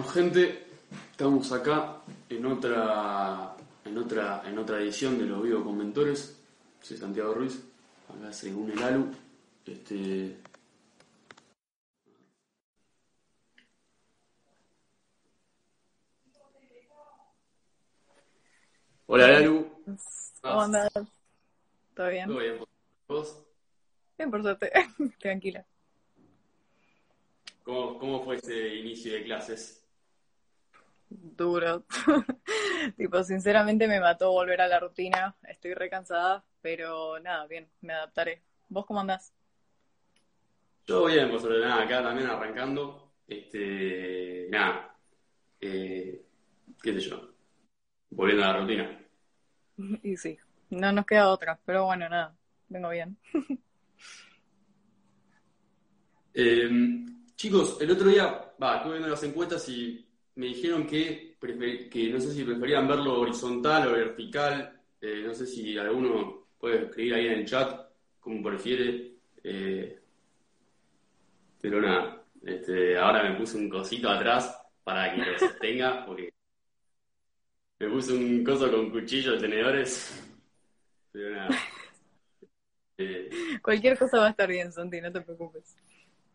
Bueno, gente, estamos acá en otra, en otra, en otra edición de los Vivo con Mentores. Soy Santiago Ruiz, acá se une Lalu. Este, Hola Lalu. ¿Cómo andás? ¿Todo bien? ¿Todo bien? ¿Vos? Bien, por suerte. Tranquila. ¿Cómo, ¿Cómo fue ese inicio de clases? Duro. tipo, sinceramente me mató volver a la rutina. Estoy recansada, pero nada, bien, me adaptaré. ¿Vos cómo andás? Yo bien, sobre nada, acá también arrancando. Este, nada, eh, qué sé yo, volviendo a la rutina. Y sí, no nos queda otra, pero bueno, nada, vengo bien. Eh, chicos, el otro día, va, estuve viendo las encuestas y me dijeron que, que no sé si preferían verlo horizontal o vertical. Eh, no sé si alguno puede escribir ahí en el chat como prefiere. Eh, pero nada, este, ahora me puse un cosito atrás para que lo sostenga, porque me puse un coso con cuchillo de tenedores. Pero nada. Eh, Cualquier cosa va a estar bien, Santi, no te preocupes.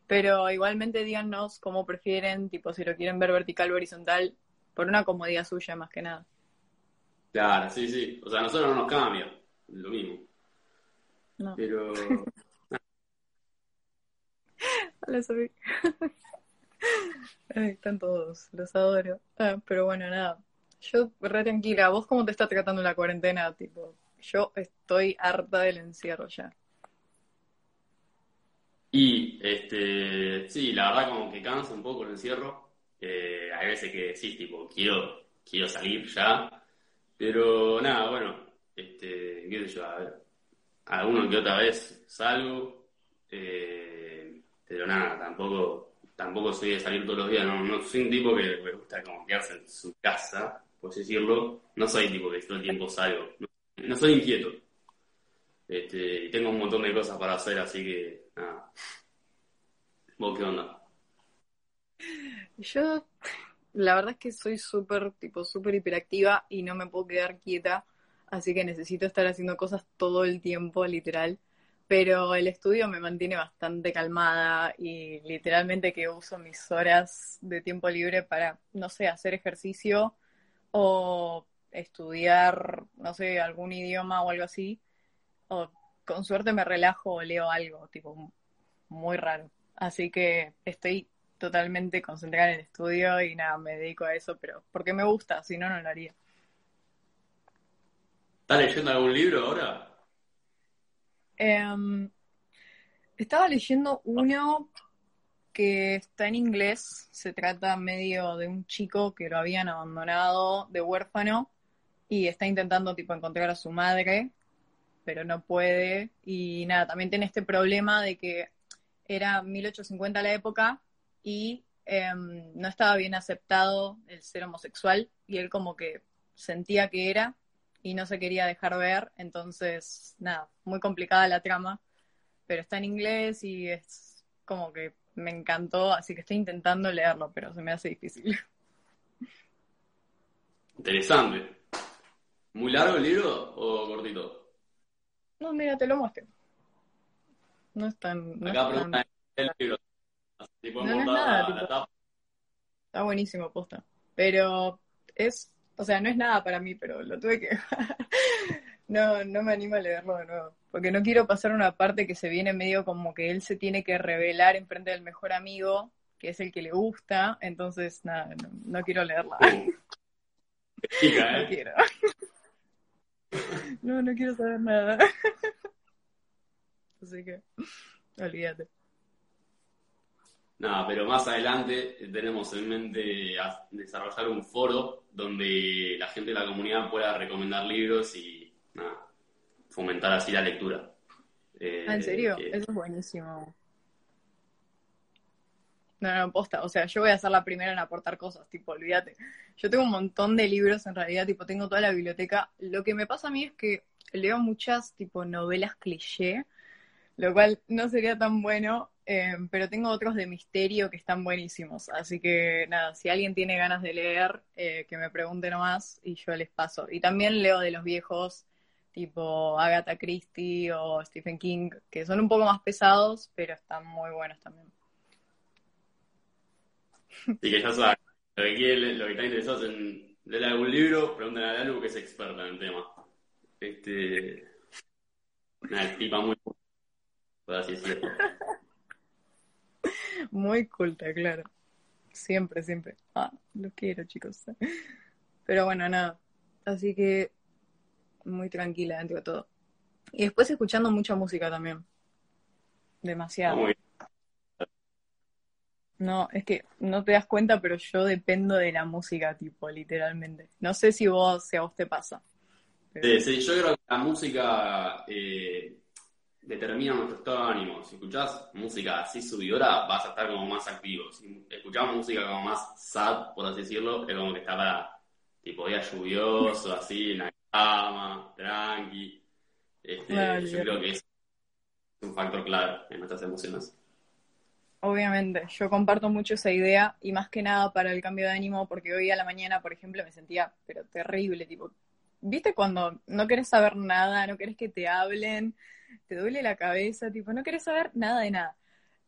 Pero igualmente díganos cómo prefieren, tipo, si lo quieren ver vertical o horizontal, por una comodidad suya más que nada. Claro, sí, sí. O sea, a nosotros no nos cambia, lo mismo. No. Pero Hola, Sofi. Están todos, los adoro. Ah, pero bueno, nada. Yo re tranquila. ¿Vos cómo te está tratando la cuarentena? Tipo, yo estoy harta del encierro ya. Y, este, sí, la verdad como que cansa un poco el encierro. Eh, hay veces que decís, tipo, quiero, quiero salir ya. Pero nada, bueno, este, qué sé yo, a ver, alguna que otra vez salgo. eh, pero nada, tampoco, tampoco soy de salir todos los días. No, no soy un tipo que me gusta como quedarse en su casa, por así decirlo. No soy tipo que todo el tiempo salgo. No, no soy inquieto. Este, tengo un montón de cosas para hacer, así que nada. ¿Vos qué onda? Yo, la verdad es que soy súper, tipo, súper hiperactiva y no me puedo quedar quieta, así que necesito estar haciendo cosas todo el tiempo, literal. Pero el estudio me mantiene bastante calmada y literalmente que uso mis horas de tiempo libre para, no sé, hacer ejercicio o estudiar, no sé, algún idioma o algo así. Con suerte me relajo o leo algo, tipo, muy raro. Así que estoy totalmente concentrada en el estudio y nada, me dedico a eso, pero porque me gusta, si no, no lo haría. ¿Estás leyendo algún libro ahora? Em, estaba leyendo uno que está en inglés, se trata medio de un chico que lo habían abandonado de huérfano y está intentando tipo encontrar a su madre, pero no puede y nada, también tiene este problema de que era 1850 la época y em, no estaba bien aceptado el ser homosexual y él como que sentía que era y no se quería dejar ver, entonces nada, muy complicada la trama, pero está en inglés y es como que me encantó, así que estoy intentando leerlo, pero se me hace difícil. Interesante. ¿Muy largo el libro o cortito? No, mira, te lo muestro. No es tan... no Acá es tan- preguntan el libro. Así No, es nada, tipo- tapa. Está buenísimo, posta. Pero es, o sea, no es nada para mí, pero lo tuve que... No, no me animo a leerlo de nuevo, porque no quiero pasar una parte que se viene medio como que él se tiene que revelar en frente del mejor amigo, que es el que le gusta, entonces nada, no, no quiero leerla. Chica, No ¿eh? quiero. No, no quiero saber nada. Así que, olvídate. Nada, pero más adelante tenemos en mente a- desarrollar un foro donde la gente de la comunidad pueda recomendar libros y nada, fomentar así la lectura. Eh, ¿en serio? que- Eso es buenísimo. O sea, yo voy a ser la primera en aportar cosas, tipo, olvídate. Yo tengo un montón de libros, en realidad, tipo, tengo toda la biblioteca. Lo que me pasa a mí es que leo muchas, tipo, novelas cliché, lo cual no sería tan bueno, eh, pero tengo otros de misterio que están buenísimos. Así que nada, si alguien tiene ganas de leer, eh, que me pregunte nomás y yo les paso. Y también leo de los viejos, tipo Agatha Christie o Stephen King, que son un poco más pesados, pero están muy buenos también. Y que ya sabes, lo que, quiere, lo que está interesado en leer algún libro, pregúntale a Lalu que es experta en el tema. Este. Una tipa muy. Por así decirlo. Muy culta, claro. Siempre, siempre. Ah, los quiero, chicos. Pero bueno, nada. Así que muy tranquila dentro de todo. Y después escuchando mucha música también. Demasiado. No, es que no te das cuenta, pero yo dependo de la música, tipo, literalmente. No sé si vos, si a vos te pasa. Pero- Sí, sí, yo creo que la música eh, determina nuestro estado de ánimo. Si escuchás música así subidora, vas a estar como más activo. Si escuchás música como más sad, por así decirlo, es como que está para tipo día lluvioso, así, en la cama, tranqui. Este, yo creo que es un factor clave en nuestras emociones. Obviamente, yo comparto mucho esa idea y más que nada para el cambio de ánimo, porque hoy a la mañana, por ejemplo, me sentía, pero terrible, tipo, ¿viste cuando no querés saber nada, no querés que te hablen, te duele la cabeza, tipo, no querés saber nada de nada?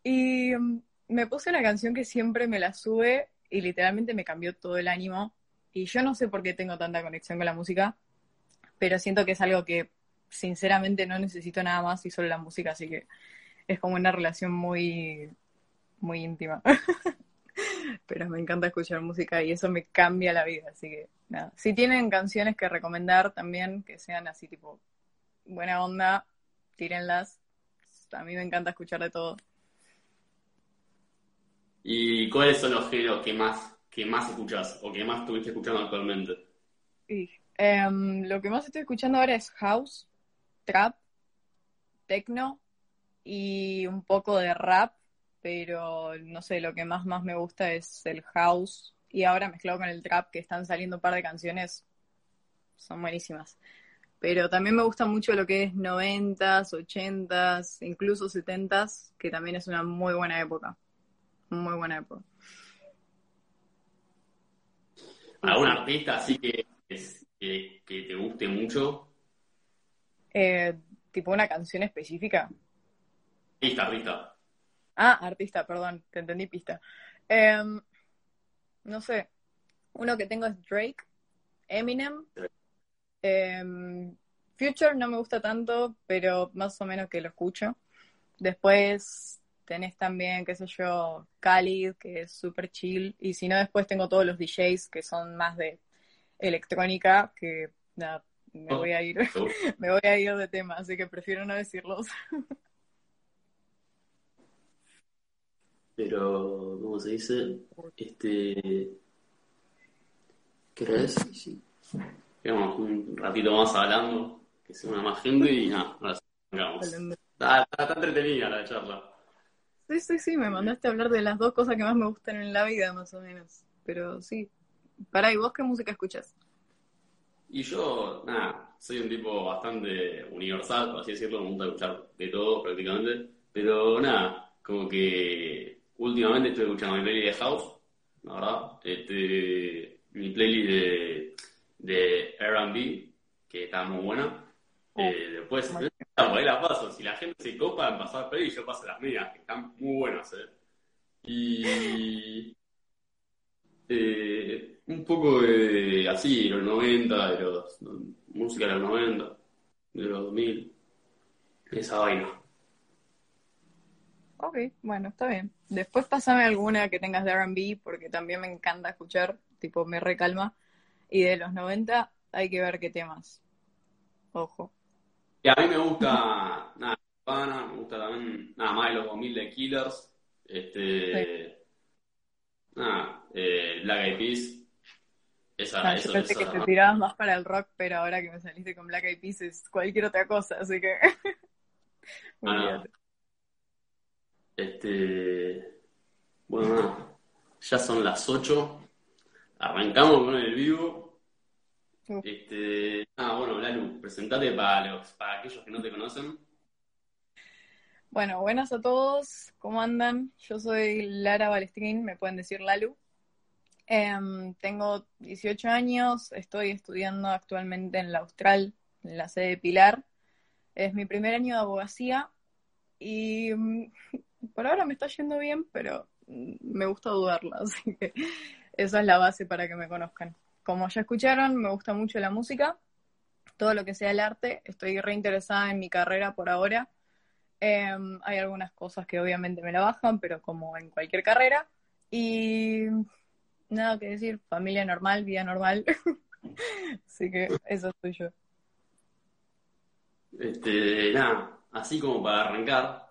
Y mm, me puse una canción que siempre me la sube y literalmente me cambió todo el ánimo. Y yo no sé por qué tengo tanta conexión con la música, pero siento que es algo que sinceramente no necesito nada más y solo la música, así que es como una relación muy, muy íntima. Pero me encanta escuchar música y eso me cambia la vida, así que nada. Si tienen canciones que recomendar también, que sean así tipo buena onda, tírenlas. A mí me encanta escuchar de todo. ¿Y cuáles son los géneros que más, que más escuchás o que más estuviste escuchando actualmente? Y, em, lo que más estoy escuchando ahora es house, trap, techno y un poco de rap, pero no sé, lo que más más me gusta es el house y ahora mezclado con el trap que están saliendo un par de canciones, son buenísimas. Pero también me gusta mucho lo que es noventas, ochentas, incluso setentas, que también es una muy buena época. Muy buena época. ¿Algún artista así que, es- que, que te guste mucho? Eh, tipo una canción específica. Artista, artista. Ah, artista, perdón, te entendí pista. Em, no sé, uno que tengo es Drake, Eminem, em, Future no me gusta tanto, pero más o menos que lo escucho. Después tenés también, qué sé yo, Khalid, que es súper chill, y si no, después tengo todos los DJs que son más de electrónica, que nada, me voy a ir, me voy a ir de tema, así que prefiero no decirlos. Pero, ¿cómo se dice? Este. ¿Qué hora es? Sí. Quedamos un ratito más hablando, que se una más gente y nada, ahora está, está entretenida la charla. Sí, sí, sí, me mandaste a hablar de las dos cosas que más me gustan en la vida, más o menos. Pero sí. Pará, ¿y vos qué música escuchas? Y yo, nada, soy un tipo bastante universal, por así decirlo, me gusta escuchar de todo prácticamente. Pero nada, como que últimamente estoy escuchando mi playlist de House, la verdad. Este, mi playlist de, de RB, que está muy buena. Eh, después, ahí la paso. Si la gente se copa en pasar playlist, yo paso las mías, que están muy buenas. Eh. Y. Eh, un poco de así, de los 90, de los música de los 90, de los 2000, esa vaina. Ok, bueno, está bien. Después pásame alguna que tengas de R&B, porque también me encanta escuchar, tipo me recalma. Y de los 90 hay que ver qué temas. Ojo. Y a mí me gusta, nada, me gusta también, nada más de los 2000 de Killers, este, nada, eh, Black Eyed Peas, esa, Ah, eso, yo pensé esa, que te tirabas más para el rock, pero ahora que me saliste con Black Eyed Peas es cualquier otra cosa, así que... Ah. Este, bueno, nada, ya son las 8, arrancamos con el vivo. Este, ah, bueno, Lalu, presentate para los, para aquellos que no te conocen. Bueno, buenas a todos, ¿cómo andan? Yo soy Lara Balestrín, me pueden decir Lalu. Em, tengo 18 años, estoy estudiando actualmente en la Austral, en la sede de Pilar. Es mi primer año de abogacía y mm, por ahora me está yendo bien, pero mm, me gusta dudarla, así que esa es la base para que me conozcan. Como ya escucharon, me gusta mucho la música, todo lo que sea el arte, estoy reinteresada en mi carrera por ahora. Em, hay algunas cosas que obviamente me la bajan, pero como en cualquier carrera. Y nada que decir, familia normal, vida normal. Así que eso soy yo. Este, nada, así como para arrancar,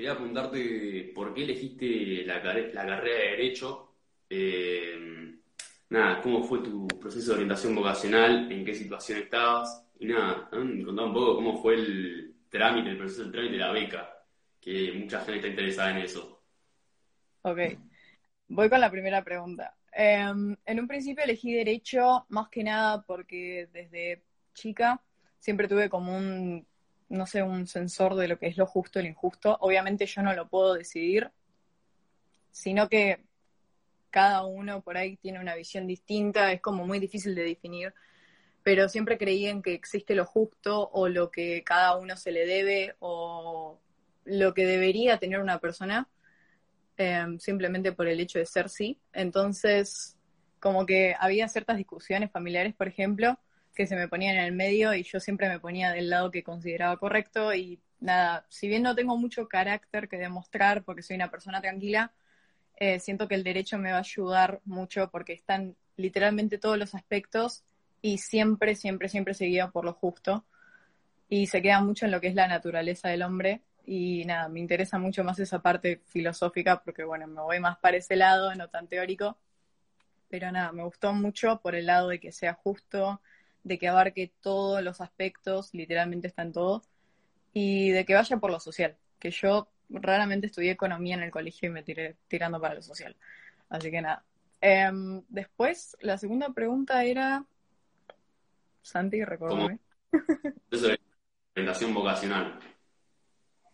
quería preguntarte por qué elegiste la, carrera de Derecho. Eh, nada, cómo fue tu proceso de orientación vocacional, en qué situación estabas. Y nada, contá un poco cómo fue el trámite, el proceso del trámite de la beca, que mucha gente está interesada en eso. Ok, voy con la primera pregunta. Em, en un principio elegí derecho más que nada porque desde chica siempre tuve como un, no sé, un sensor de lo que es lo justo y lo injusto. Obviamente yo no lo puedo decidir, sino que cada uno por ahí tiene una visión distinta, es como muy difícil de definir, pero siempre creí en que existe lo justo o lo que cada uno se le debe o lo que debería tener una persona Em, simplemente por el hecho de ser sí. Entonces, como que había ciertas discusiones familiares, por ejemplo, que se me ponían en el medio y yo siempre me ponía del lado que consideraba correcto y nada, si bien no tengo mucho carácter que demostrar porque soy una persona tranquila, eh, siento que el derecho me va a ayudar mucho porque están literalmente todos los aspectos y siempre, siempre, siempre seguido por lo justo y se queda mucho en lo que es la naturaleza del hombre y nada, me interesa mucho más esa parte filosófica porque, bueno, me voy más para ese lado, no tan teórico. Pero nada, me gustó mucho por el lado de que sea justo, de que abarque todos los aspectos, literalmente está en todo, y de que vaya por lo social, que yo raramente estudié economía en el colegio y me tiré tirando para lo social. Así que nada. Em, después, la segunda pregunta era... Santi, recuérdame. Eso es orientación vocacional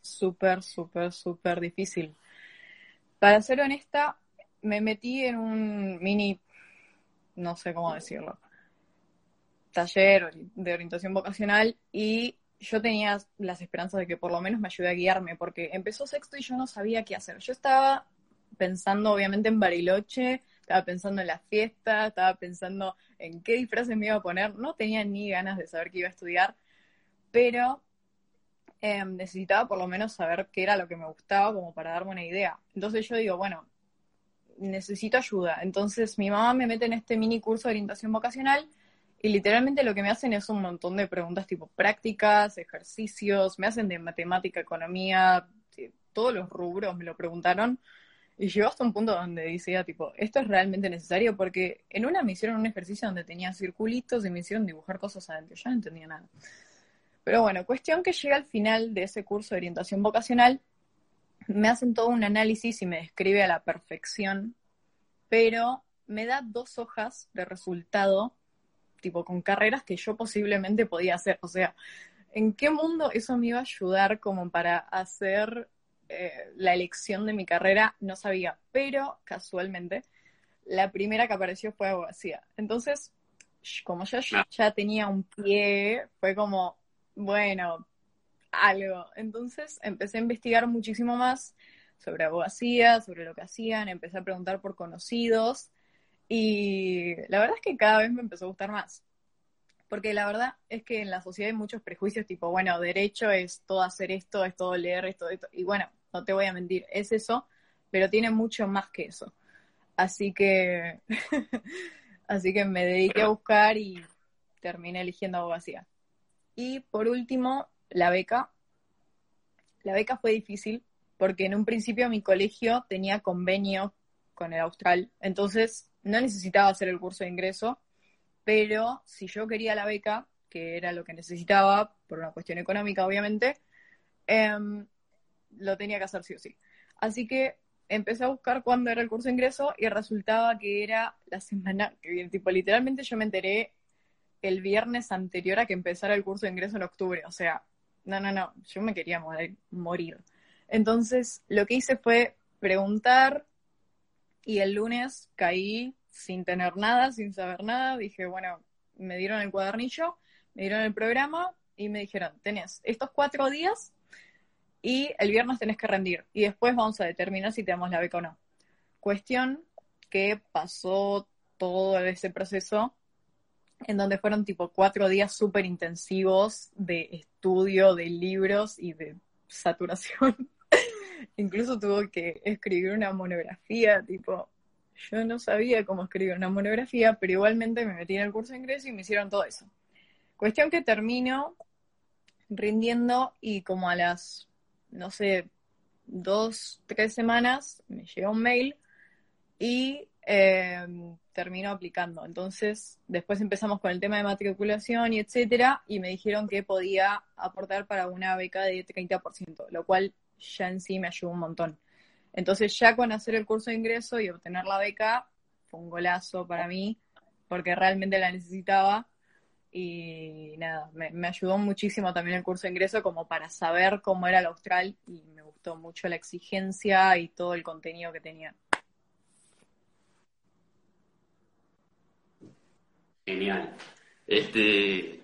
súper, súper, súper difícil. Para ser honesta, me metí en un mini, no sé cómo decirlo, taller de orientación vocacional y yo tenía las esperanzas de que por lo menos me ayude a guiarme, porque empezó sexto y yo no sabía qué hacer. Yo estaba pensando obviamente en Bariloche, estaba pensando en la fiesta, estaba pensando en qué disfraces me iba a poner, no tenía ni ganas de saber qué iba a estudiar, pero Em, necesitaba por lo menos saber qué era lo que me gustaba como para darme una idea. Entonces yo digo, bueno, necesito ayuda. Entonces mi mamá me mete en este mini curso de orientación vocacional y literalmente lo que me hacen es un montón de preguntas tipo prácticas, ejercicios, me hacen de matemática, economía, todos los rubros me lo preguntaron. Y llegó hasta un punto donde decía, tipo, esto es realmente necesario porque en una me hicieron un ejercicio donde tenía circulitos y me hicieron dibujar cosas adentro. Yo no entendía nada. Pero bueno, cuestión que llega al final de ese curso de orientación vocacional, me hacen todo un análisis y me describe a la perfección, pero me da dos hojas de resultado, tipo con carreras que yo posiblemente podía hacer. O sea, ¿en qué mundo eso me iba a ayudar como para hacer eh, la elección de mi carrera? No sabía, pero casualmente la primera que apareció fue abogacía. Entonces, como yo ya tenía un pie, fue como, bueno, algo. Entonces empecé a investigar muchísimo más sobre abogacía, sobre lo que hacían, empecé a preguntar por conocidos y la verdad es que cada vez me empezó a gustar más. Porque la verdad es que en la sociedad hay muchos prejuicios tipo, bueno, derecho es todo hacer esto, es todo leer esto, esto. Y bueno, no te voy a mentir, es eso, pero tiene mucho más que eso. Así que, así que me dediqué a buscar y terminé eligiendo abogacía. Y por último, la beca. La beca fue difícil porque en un principio mi colegio tenía convenio con el Austral, entonces no necesitaba hacer el curso de ingreso, pero si yo quería la beca, que era lo que necesitaba por una cuestión económica obviamente, em, lo tenía que hacer sí o sí. Así que empecé a buscar cuándo era el curso de ingreso y resultaba que era la semana que. Tipo, literalmente yo me enteré el viernes anterior a que empezara el curso de ingreso en octubre. O sea, no, no, no, yo me quería morir. Entonces, lo que hice fue preguntar y el lunes caí sin tener nada, sin saber nada. Dije, bueno, me dieron el cuadernillo, me dieron el programa y me dijeron, tenés estos cuatro días y el viernes tenés que rendir. Y después vamos a determinar si te damos la beca o no. Cuestión que pasó todo ese proceso en donde fueron tipo cuatro días súper intensivos de estudio, de libros y de saturación. Incluso tuvo que escribir una monografía, tipo, yo no sabía cómo escribir una monografía, pero igualmente me metí en el curso de ingreso y me hicieron todo eso. Cuestión que termino rindiendo y como a las, no sé, dos, tres semanas me llega un mail y eh, termino aplicando. Entonces, después empezamos con el tema de matriculación y etcétera, y me dijeron que podía aportar para una beca de 30%, lo cual ya en sí me ayudó un montón. Entonces, ya con hacer el curso de ingreso y obtener la beca, fue un golazo para mí, porque realmente la necesitaba. Y nada, me, ayudó muchísimo también el curso de ingreso como para saber cómo era el austral y me gustó mucho la exigencia y todo el contenido que tenía. Genial. Este,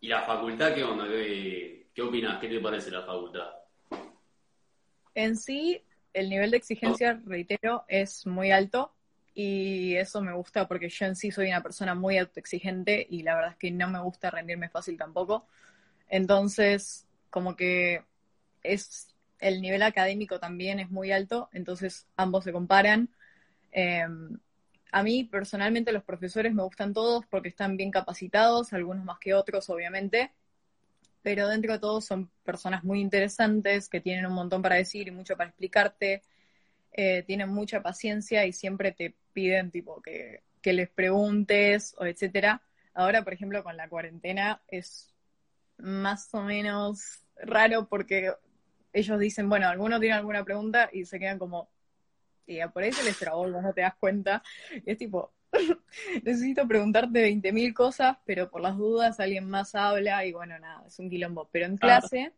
¿Y la facultad qué onda? ¿Qué, qué opinas? ¿Qué te parece la facultad? En sí, el nivel de exigencia, reitero, es muy alto y eso me gusta porque yo en sí soy una persona muy autoexigente y la verdad es que no me gusta rendirme fácil tampoco. Entonces, como que es el nivel académico también es muy alto, entonces ambos se comparan. Eh, a mí personalmente los profesores me gustan todos porque están bien capacitados, algunos más que otros obviamente, pero dentro de todos son personas muy interesantes que tienen un montón para decir y mucho para explicarte, eh, tienen mucha paciencia y siempre te piden tipo que, que les preguntes o etcétera. Ahora, por ejemplo, con la cuarentena es más o menos raro porque ellos dicen, bueno, alguno tiene alguna pregunta y se quedan como, y por ahí se les trabó, no te das cuenta. Y es tipo, necesito preguntarte 20.000 cosas, pero por las dudas alguien más habla y bueno, nada, es un quilombo. Pero en clase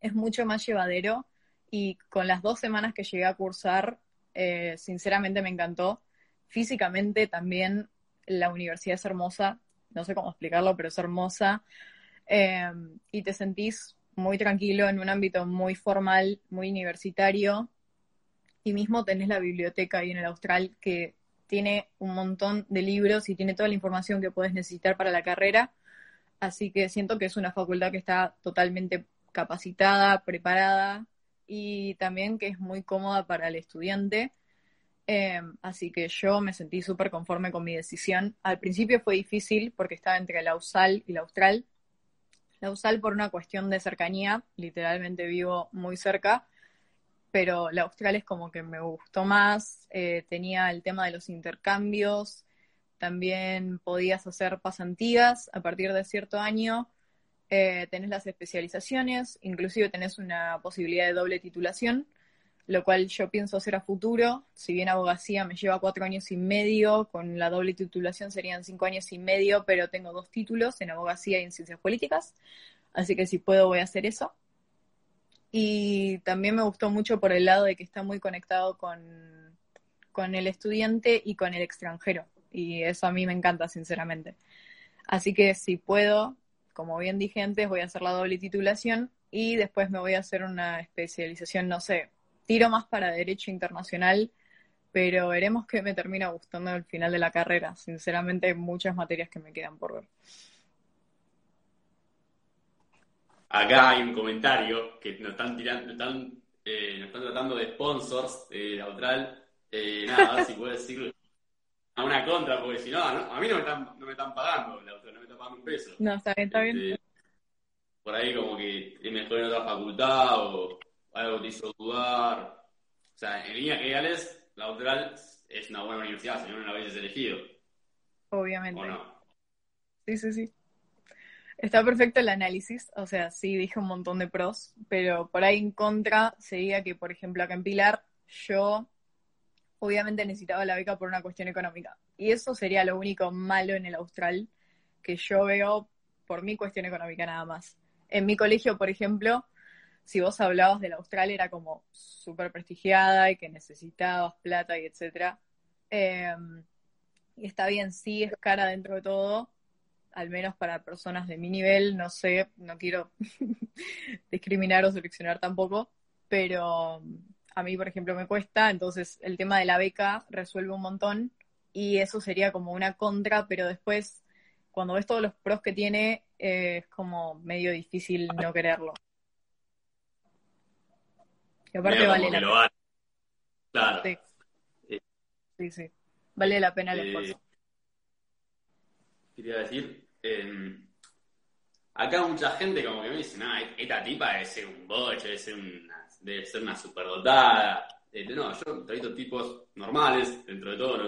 es mucho más llevadero y con las dos semanas que llegué a cursar, eh, sinceramente me encantó. Físicamente también la universidad es hermosa, no sé cómo explicarlo, pero es hermosa. Eh, y te sentís muy tranquilo en un ámbito muy formal, muy universitario, y mismo tenés la biblioteca ahí en el Austral que tiene un montón de libros y tiene toda la información que puedes necesitar para la carrera. Así que siento que es una facultad que está totalmente capacitada, preparada y también que es muy cómoda para el estudiante. Eh, así que yo me sentí súper conforme con mi decisión. Al principio fue difícil porque estaba entre la USAL y la Austral. La USAL por una cuestión de cercanía, literalmente vivo muy cerca, pero la Austral es como que me gustó más, eh, tenía el tema de los intercambios, también podías hacer pasantías a partir de cierto año, eh, tenés las especializaciones, inclusive tenés una posibilidad de doble titulación, lo cual yo pienso hacer a futuro, si bien abogacía me lleva cuatro años y medio, con la doble titulación serían cinco años y medio, pero tengo dos títulos en abogacía y en ciencias políticas, así que si puedo voy a hacer eso. Y también me gustó mucho por el lado de que está muy conectado con, con el estudiante y con el extranjero. Y eso a mí me encanta, sinceramente. Así que si puedo, como bien dije antes, voy a hacer la doble titulación y después me voy a hacer una especialización, no sé, tiro más para Derecho Internacional, pero veremos qué me termina gustando al final de la carrera. Sinceramente, hay muchas materias que me quedan por ver. Acá hay un comentario que nos están tirando, están, eh, nos están tratando de sponsors de Austral. Eh, nada, a ver si puedo decir a una contra, porque si no, a mí no me están, no me están pagando la Austral, no me están pagando un peso. No, está bien, está bien. Este, por ahí como que es mejor en otra facultad o algo te hizo dudar. O sea, en líneas generales, la Austral es una buena universidad, si no, no la hubieses elegido. Obviamente. ¿O no? Sí, sí, sí. Está perfecto el análisis, o sea, sí dije un montón de pros, pero por ahí en contra sería que, por ejemplo, acá en Pilar, yo obviamente necesitaba la beca por una cuestión económica. Y eso sería lo único malo en el Austral que yo veo por mi cuestión económica nada más. En mi colegio, por ejemplo, si vos hablabas de la Austral era como súper prestigiada y que necesitabas plata y etcétera. Em, y está bien, sí es cara dentro de todo, al menos para personas de mi nivel, no sé, no quiero discriminar o seleccionar tampoco, pero a mí, por ejemplo, me cuesta, entonces el tema de la beca resuelve un montón y eso sería como una contra, pero después, cuando ves todos los pros que tiene, eh, es como medio difícil no quererlo. Y aparte vale la pena. Claro. Sí. sí, Vale la pena el eh, esfuerzo. Quería decir, em, acá mucha gente como que me dice, no, esta tipa debe ser un boche, debe ser una, debe ser una superdotada. Este, no, yo entrevisto tipos normales, dentro de todo,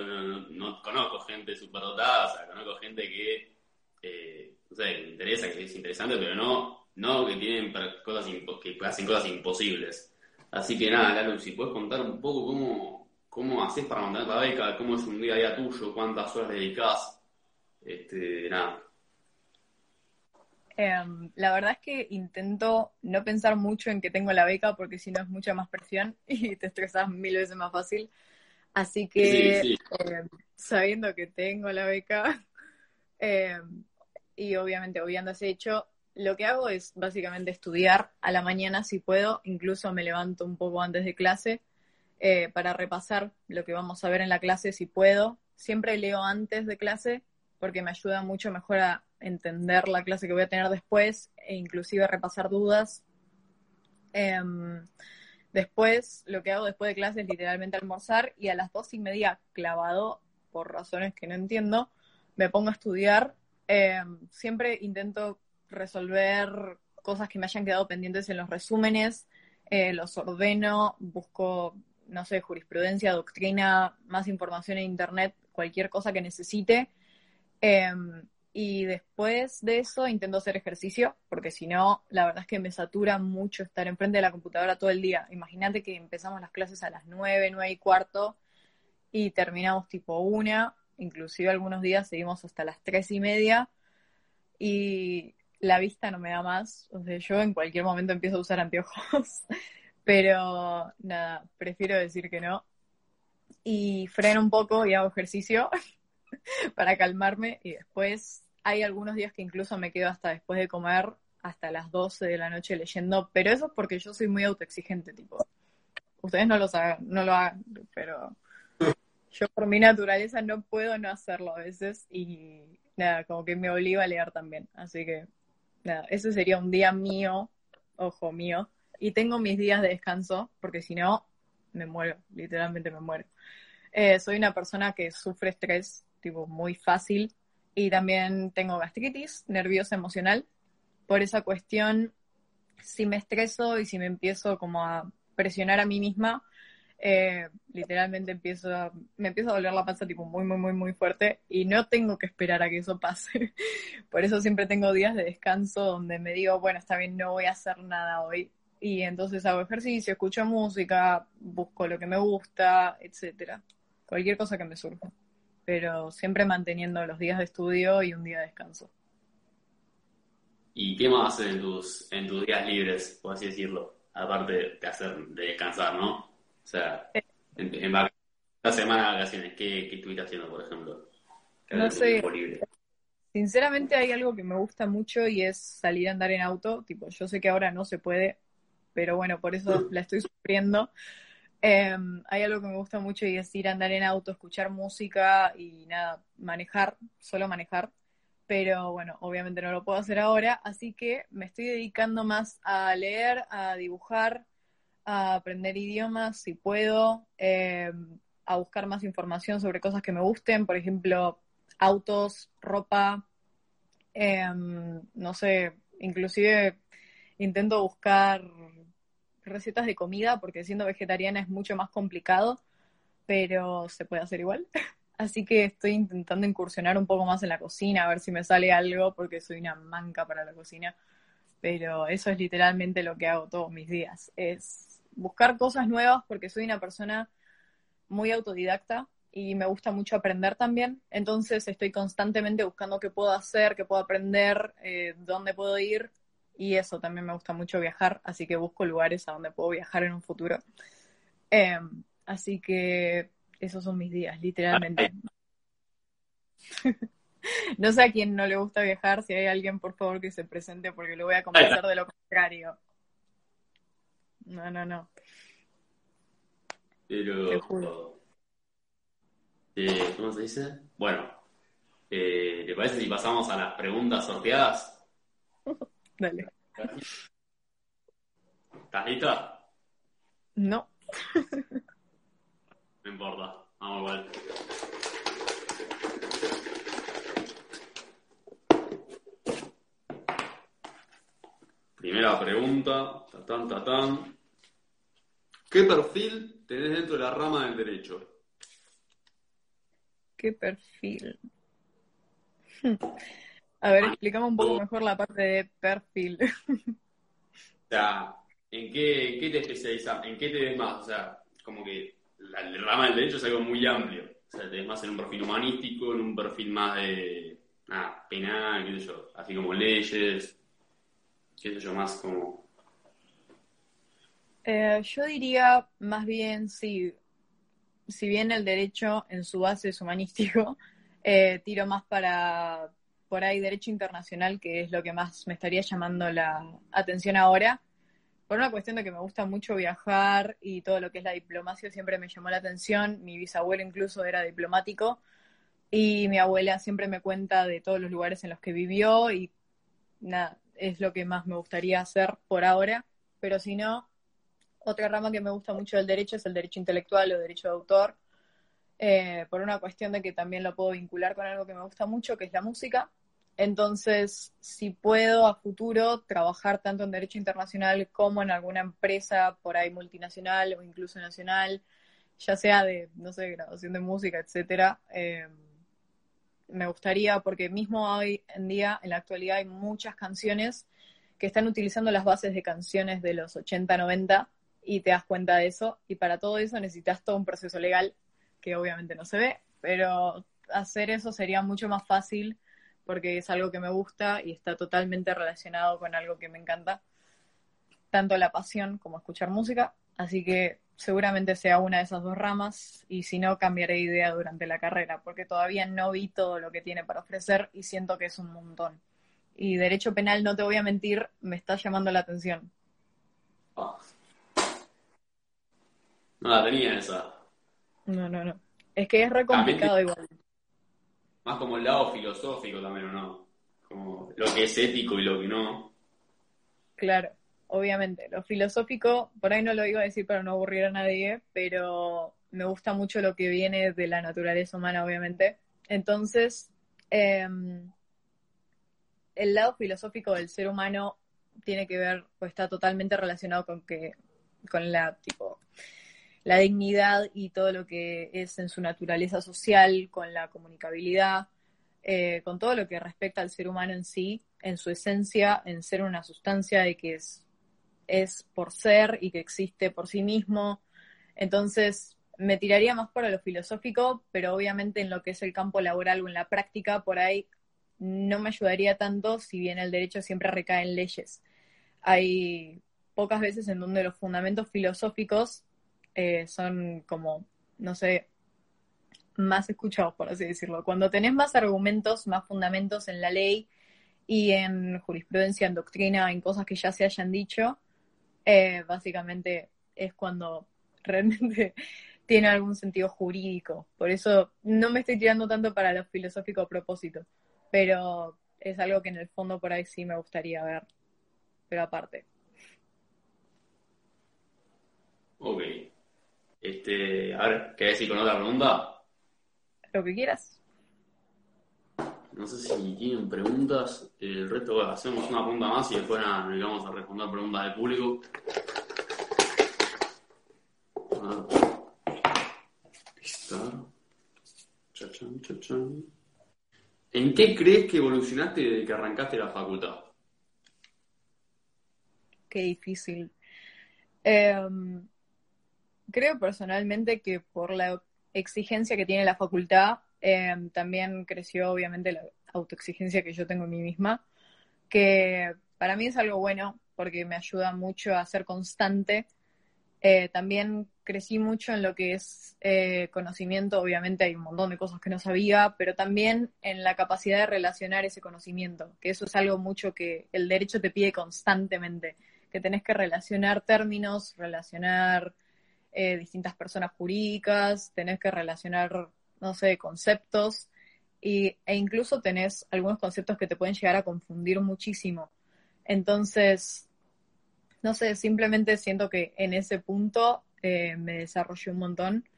no, conozco gente superdotada, o sea, conozco gente que, eh, no que interesa, que es interesante, pero no, no que tienen cosas que hacen cosas imposibles. Así que nada, Lalo, si puedes contar un poco cómo, cómo haces para mantener la beca, cómo es un día día tuyo, cuántas horas dedicas, este, nada. Em, la verdad es que intento no pensar mucho en que tengo la beca porque si no es mucha más presión y te estresas mil veces más fácil. Así que em, sabiendo que tengo la beca em, y obviamente obviando ese hecho, lo que hago es básicamente estudiar a la mañana si puedo, incluso me levanto un poco antes de clase eh, para repasar lo que vamos a ver en la clase si puedo. Siempre leo antes de clase porque me ayuda mucho mejor a entender la clase que voy a tener después e inclusive repasar dudas. Em, después, lo que hago después de clase es literalmente almorzar y a las dos y media clavado, por razones que no entiendo, me pongo a estudiar. Em, siempre intento resolver cosas que me hayan quedado pendientes en los resúmenes, eh, los ordeno, busco, no sé, jurisprudencia, doctrina, más información en Internet, cualquier cosa que necesite. Em, y después de eso intento hacer ejercicio, porque si no, la verdad es que me satura mucho estar enfrente de la computadora todo el día. Imagínate que empezamos las clases a las nueve, nueve y cuarto y terminamos tipo una, inclusive algunos días seguimos hasta las tres y media. Y la vista no me da más. O sea, yo en cualquier momento empiezo a usar anteojos, pero nada, prefiero decir que no. Y freno un poco y hago ejercicio para calmarme y después hay algunos días que incluso me quedo hasta después de comer, hasta las 12 de la noche leyendo, pero eso es porque yo soy muy autoexigente, tipo. Ustedes no lo hagan, no lo hagan, pero yo por mi naturaleza no puedo no hacerlo a veces y nada, como que me obliga a leer también, así que nada, ese sería un día mío, ojo mío, y tengo mis días de descanso, porque si no, me muero, literalmente me muero. Eh, soy una persona que sufre estrés, tipo, muy fácil, y también tengo gastritis nerviosa emocional. Por esa cuestión, si me estreso y si me empiezo como a presionar a mí misma, eh, literalmente empiezo a, me empiezo a doler la panza tipo muy, muy, muy, muy fuerte y no tengo que esperar a que eso pase. Por eso siempre tengo días de descanso donde me digo, bueno, está bien, no voy a hacer nada hoy. Y entonces hago ejercicio, escucho música, busco lo que me gusta, etcétera. Cualquier cosa que me surja. Pero siempre manteniendo los días de estudio y un día de descanso. ¿Y qué más haces en tus, en tus días libres, por así decirlo? Aparte de hacer, de descansar, ¿no? O sea, en, en la semana de vacaciones, ¿qué, ¿qué, estuviste haciendo, por ejemplo? No sé. Sinceramente hay algo que me gusta mucho y es salir a andar en auto. Tipo, yo sé que ahora no se puede, pero bueno, por eso la estoy sufriendo. Em, hay algo que me gusta mucho y es ir a andar en auto, escuchar música y nada, manejar, solo manejar. Pero bueno, obviamente no lo puedo hacer ahora, así que me estoy dedicando más a leer, a dibujar, a aprender idiomas si puedo, eh, a buscar más información sobre cosas que me gusten, por ejemplo, autos, ropa, em, no sé, inclusive intento buscar recetas de comida porque siendo vegetariana es mucho más complicado, pero se puede hacer igual. Así que estoy intentando incursionar un poco más en la cocina, a ver si me sale algo, porque soy una manca para la cocina. Pero eso es literalmente lo que hago todos mis días. Es buscar cosas nuevas porque soy una persona muy autodidacta y me gusta mucho aprender también. Entonces estoy constantemente buscando qué puedo hacer, qué puedo aprender, eh, dónde puedo ir y eso también me gusta mucho viajar, así que busco lugares a donde puedo viajar en un futuro. Em, así que esos son mis días, literalmente. no sé a quién no le gusta viajar, si hay alguien, por favor, que se presente, porque lo voy a convencer de lo contrario. No, no, no. Pero. Eh, ¿Cómo se dice? Bueno, eh, ¿te parece si pasamos a las preguntas sorteadas? Dale. ¿Estás lista? No. no importa, vamos igual. Primera pregunta, tatán, tatán. ¿Qué perfil tenés dentro de la rama del derecho? ¿Qué perfil? A ver, explícame un poco mejor la parte de perfil. O sea, ¿en qué, qué te especializas? ¿En qué te ves más? O sea, como que la, rama del derecho es algo muy amplio. O sea, te ves más en un perfil humanístico, en un perfil más de nada, penal, qué sé yo, así como leyes, qué sé yo, más como... Eh, yo diría más bien, si, si bien el derecho en su base es humanístico, eh, tiro más para por ahí derecho internacional, que es lo que más me estaría llamando la atención ahora. Por una cuestión de que me gusta mucho viajar y todo lo que es la diplomacia siempre me llamó la atención. Mi bisabuelo incluso era diplomático y mi abuela siempre me cuenta de todos los lugares en los que vivió y nada, es lo que más me gustaría hacer por ahora. Pero si no, otra rama que me gusta mucho del derecho es el derecho intelectual o derecho de autor eh, por una cuestión de que también lo puedo vincular con algo que me gusta mucho, que es la música. Entonces, si puedo a futuro trabajar tanto en derecho internacional como en alguna empresa por ahí multinacional o incluso nacional, ya sea de, no sé, grabación de música, etcétera, eh, me gustaría, porque mismo hoy en día, en la actualidad, hay muchas canciones que están utilizando las bases de canciones de los 80, 90 y te das cuenta de eso. Y para todo eso necesitas todo un proceso legal que obviamente no se ve, pero hacer eso sería mucho más fácil porque es algo que me gusta y está totalmente relacionado con algo que me encanta, tanto la pasión como escuchar música, así que seguramente sea una de esas dos ramas y si no cambiaré de idea durante la carrera porque todavía no vi todo lo que tiene para ofrecer y siento que es un montón. Y derecho penal, no te voy a mentir, me está llamando la atención. No la tenía esa. No, no, no. Es que es re complicado igual. Más como el lado filosófico también, ¿o no? Como lo que es ético y lo que no. Claro, obviamente. Lo filosófico, por ahí no lo iba a decir para no aburrir a nadie, pero me gusta mucho lo que viene de la naturaleza humana, obviamente. Entonces, em, el lado filosófico del ser humano tiene que ver, pues está totalmente relacionado con que, con la, tipo, la dignidad y todo lo que es en su naturaleza social, con la comunicabilidad, eh, con todo lo que respecta al ser humano en sí, en su esencia, en ser una sustancia de que es, es por ser y que existe por sí mismo. Entonces, me tiraría más para lo filosófico, pero obviamente en lo que es el campo laboral o en la práctica, por ahí no me ayudaría tanto, si bien el derecho siempre recae en leyes. Hay pocas veces en donde los fundamentos filosóficos eh, son como, no sé, más escuchados, por así decirlo. Cuando tenés más argumentos, más fundamentos en la ley y en jurisprudencia, en doctrina, en cosas que ya se hayan dicho, eh, básicamente es cuando realmente tiene algún sentido jurídico. Por eso no me estoy tirando tanto para lo filosófico a propósito, pero es algo que en el fondo por ahí sí me gustaría ver. Pero aparte. Ok. Este, a ver, ¿querés decir con otra pregunta? Lo que quieras. No sé si tienen preguntas. El resto, hacemos una pregunta más y después nada, vamos a responder preguntas del público. ¿En qué crees que evolucionaste desde que arrancaste la facultad? Qué difícil. Eh, creo personalmente que por la exigencia que tiene la facultad, em, también creció obviamente la autoexigencia que yo tengo en mí misma, que para mí es algo bueno porque me ayuda mucho a ser constante. Eh, también crecí mucho en lo que es eh, conocimiento, obviamente hay un montón de cosas que no sabía, pero también en la capacidad de relacionar ese conocimiento, que eso es algo mucho que el derecho te pide constantemente, que tenés que relacionar términos, relacionar eh, distintas personas jurídicas, tenés que relacionar, no sé, conceptos, y, e incluso tenés algunos conceptos que te pueden llegar a confundir muchísimo. Entonces, no sé, simplemente siento que en ese punto eh, me desarrollé un montón.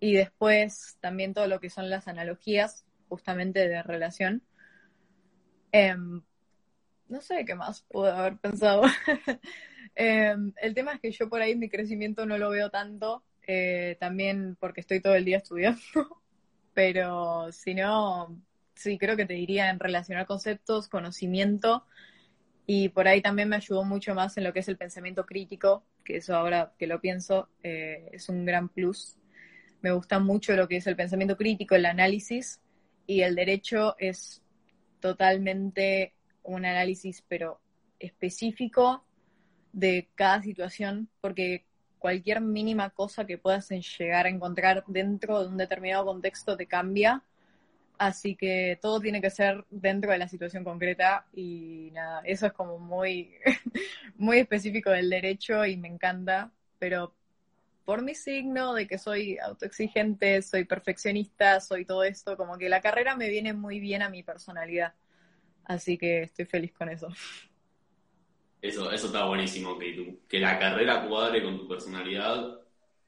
Y después también todo lo que son las analogías, justamente de relación. Em, no sé qué más puedo haber pensado. Em, el tema es que yo por ahí mi crecimiento no lo veo tanto, eh, también porque estoy todo el día estudiando, pero si no, sí, creo que te diría en relacionar conceptos, conocimiento, y por ahí también me ayudó mucho más en lo que es el pensamiento crítico, que eso ahora que lo pienso eh, es un gran plus. Me gusta mucho lo que es el pensamiento crítico, el análisis, y el derecho es totalmente un análisis, pero específico de cada situación, porque cualquier mínima cosa que puedas llegar a encontrar dentro de un determinado contexto te cambia. Así que todo tiene que ser dentro de la situación concreta y nada, eso es como muy, muy específico del derecho y me encanta, pero por mi signo de que soy autoexigente, soy perfeccionista, soy todo esto, como que la carrera me viene muy bien a mi personalidad. Así que estoy feliz con eso. Eso, eso está buenísimo, que, que la carrera cuadre con tu personalidad.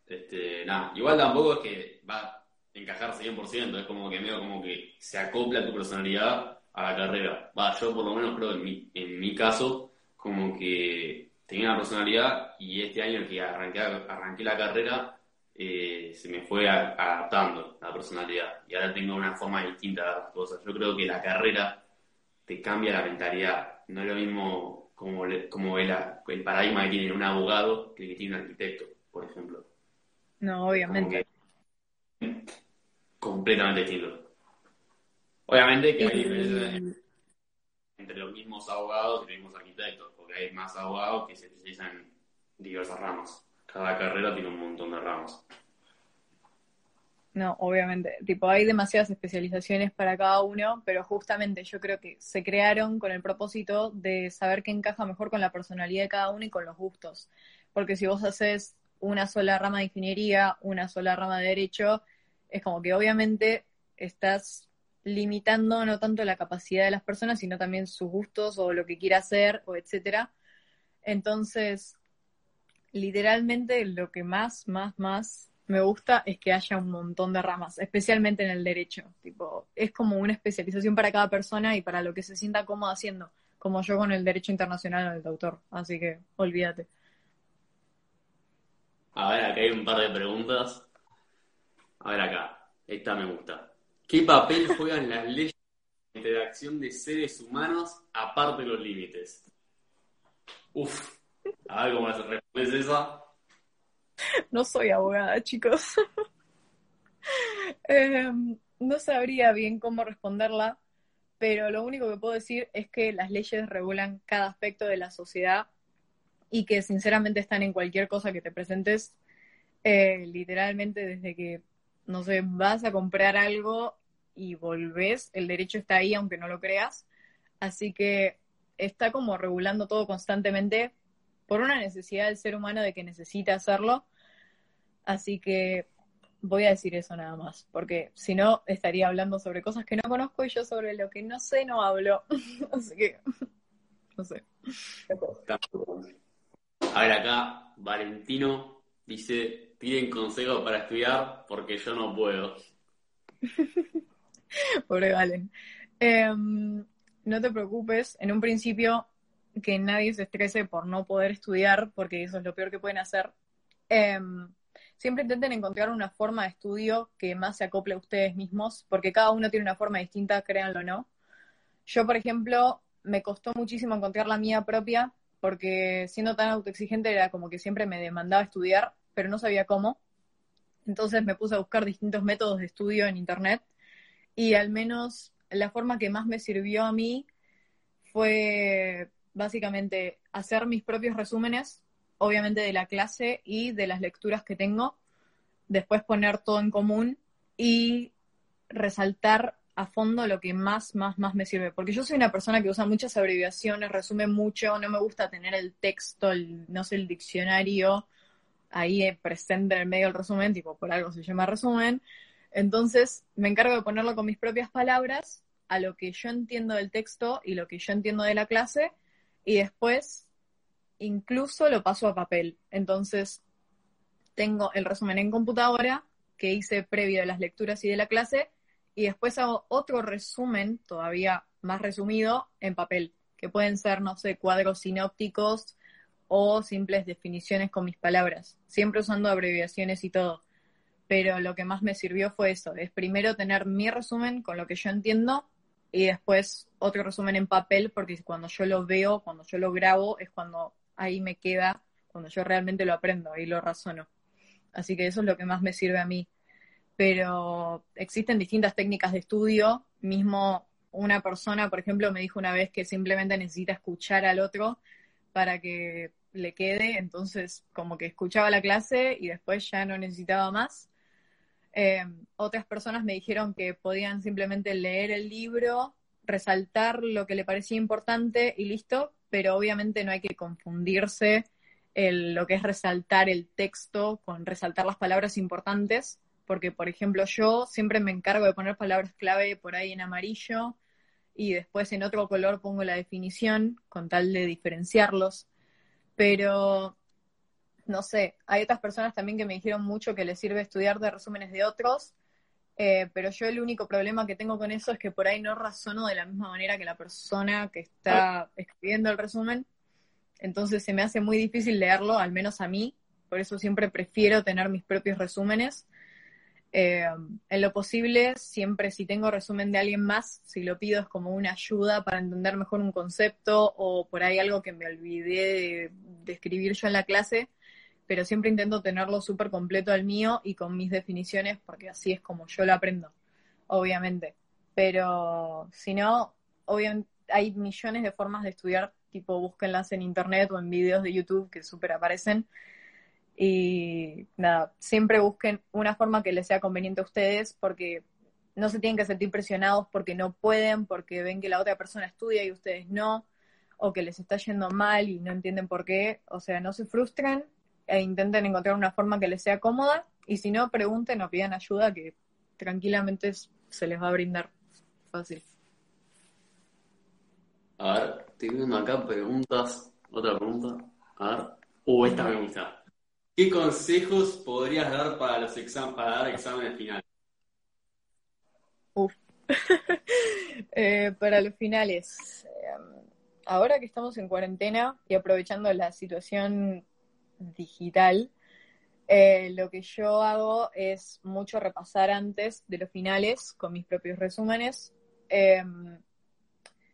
Este, nada, igual tampoco es que va a encajar 100%, es como que medio como que se acopla tu personalidad a la carrera. Va, yo por lo menos creo en mi, en mi caso, como que tenía una personalidad y este año que arranqué, arranqué la carrera eh, se me fue adaptando la personalidad y ahora tengo una forma distinta de las cosas. Yo creo que la carrera te cambia la mentalidad. No es lo mismo como, como el, el paradigma que tiene un abogado que tiene un arquitecto, por ejemplo. No, obviamente. completamente distinto. Obviamente que hay diferencias entre los mismos abogados y los mismos arquitectos, porque hay más abogados que se especializan en diversas ramas. Cada carrera tiene un montón de ramas. No, obviamente. Tipo, hay demasiadas especializaciones para cada uno, pero justamente yo creo que se crearon con el propósito de saber qué encaja mejor con la personalidad de cada uno y con los gustos. Porque si vos haces una sola rama de ingeniería, una sola rama de derecho, es como que obviamente estás limitando no tanto la capacidad de las personas, sino también sus gustos o lo que quiera hacer o etcétera. Entonces, literalmente lo que más, más, más me gusta es que haya un montón de ramas, especialmente en el derecho. Tipo, es como una especialización para cada persona y para lo que se sienta cómodo haciendo, como yo con el derecho internacional del doctor. Así que olvídate. A ver, acá hay un par de preguntas. A ver acá, esta me gusta. ¿Qué papel juegan las leyes de interacción de seres humanos aparte de los límites? Uf, a ver cómo respondes esa. No soy abogada, chicos. Em, no sabría bien cómo responderla, pero lo único que puedo decir es que las leyes regulan cada aspecto de la sociedad y que sinceramente están en cualquier cosa que te presentes, eh, literalmente desde que, no sé, vas a comprar algo y volvés, el derecho está ahí aunque no lo creas, así que está como regulando todo constantemente por una necesidad del ser humano de que necesita hacerlo. Así que voy a decir eso nada más, porque si no estaría hablando sobre cosas que no conozco y yo sobre lo que no sé no hablo. Así que, no sé. A ver, acá Valentino dice, piden consejo para estudiar porque yo no puedo. Pobre Valen. Em, no te preocupes, en un principio que nadie se estrese por no poder estudiar, porque eso es lo peor que pueden hacer. Em, siempre intenten encontrar una forma de estudio que más se acople a ustedes mismos, porque cada uno tiene una forma distinta, créanlo o no. Yo, por ejemplo, me costó muchísimo encontrar la mía propia, porque siendo tan autoexigente era como que siempre me demandaba estudiar, pero no sabía cómo. Entonces me puse a buscar distintos métodos de estudio en Internet y al menos la forma que más me sirvió a mí fue básicamente hacer mis propios resúmenes, obviamente de la clase y de las lecturas que tengo, después poner todo en común y resaltar a fondo lo que más, más, más me sirve. Porque yo soy una persona que usa muchas abreviaciones, resume mucho, no me gusta tener el texto, no sé, el diccionario ahí presente en el medio del resumen, tipo por algo se llama resumen. Entonces me encargo de ponerlo con mis propias palabras a lo que yo entiendo del texto y lo que yo entiendo de la clase y después incluso lo paso a papel. Entonces tengo el resumen en computadora que hice previo de las lecturas y de la clase y después hago otro resumen todavía más resumido en papel, que pueden ser, no sé, cuadros sinópticos o simples definiciones con mis palabras, siempre usando abreviaciones y todo. Pero lo que más me sirvió fue eso, es primero tener mi resumen con lo que yo entiendo y después otro resumen en papel, porque cuando yo lo veo, cuando yo lo grabo, es cuando ahí me queda, cuando yo realmente lo aprendo, ahí lo razono. Así que eso es lo que más me sirve a mí. Pero existen distintas técnicas de estudio, mismo una persona, por ejemplo, me dijo una vez que simplemente necesita escuchar al otro para que le quede, entonces como que escuchaba la clase y después ya no necesitaba más. Eh, otras personas me dijeron que podían simplemente leer el libro, resaltar lo que le parecía importante y listo, pero obviamente no hay que confundirse lo que es resaltar el texto con resaltar las palabras importantes, porque por ejemplo yo siempre me encargo de poner palabras clave por ahí en amarillo y después en otro color pongo la definición con tal de diferenciarlos. Pero, no sé, hay otras personas también que me dijeron mucho que les sirve estudiar de resúmenes de otros, eh, pero yo el único problema que tengo con eso es que por ahí no razono de la misma manera que la persona que está escribiendo el resumen. Entonces se me hace muy difícil leerlo, al menos a mí. Por eso siempre prefiero tener mis propios resúmenes eh, en lo posible, siempre si tengo resumen de alguien más, si lo pido es como una ayuda para entender mejor un concepto o por ahí algo que me olvidé de, escribir yo en la clase, pero siempre intento tenerlo súper completo al mío y con mis definiciones porque así es como yo lo aprendo, obviamente. Pero si no, obviamente hay millones de formas de estudiar, tipo búsquenlas en internet o en videos de YouTube que súper aparecen y nada, siempre busquen una forma que les sea conveniente a ustedes porque no se tienen que sentir presionados porque no pueden, porque ven que la otra persona estudia y ustedes no, o que les está yendo mal y no entienden por qué. O sea, no se frustren e intenten encontrar una forma que les sea cómoda y si no, pregunten o pidan ayuda que tranquilamente se les va a brindar fácil. A ver, teniendo acá preguntas, otra pregunta. A ver, uh, esta me gusta. ¿Qué consejos podrías dar para los exam para dar exámenes finales? Uf. Eh, para los finales. Eh, ahora que estamos en cuarentena y aprovechando la situación digital, eh, lo que yo hago es mucho repasar antes de los finales con mis propios resúmenes.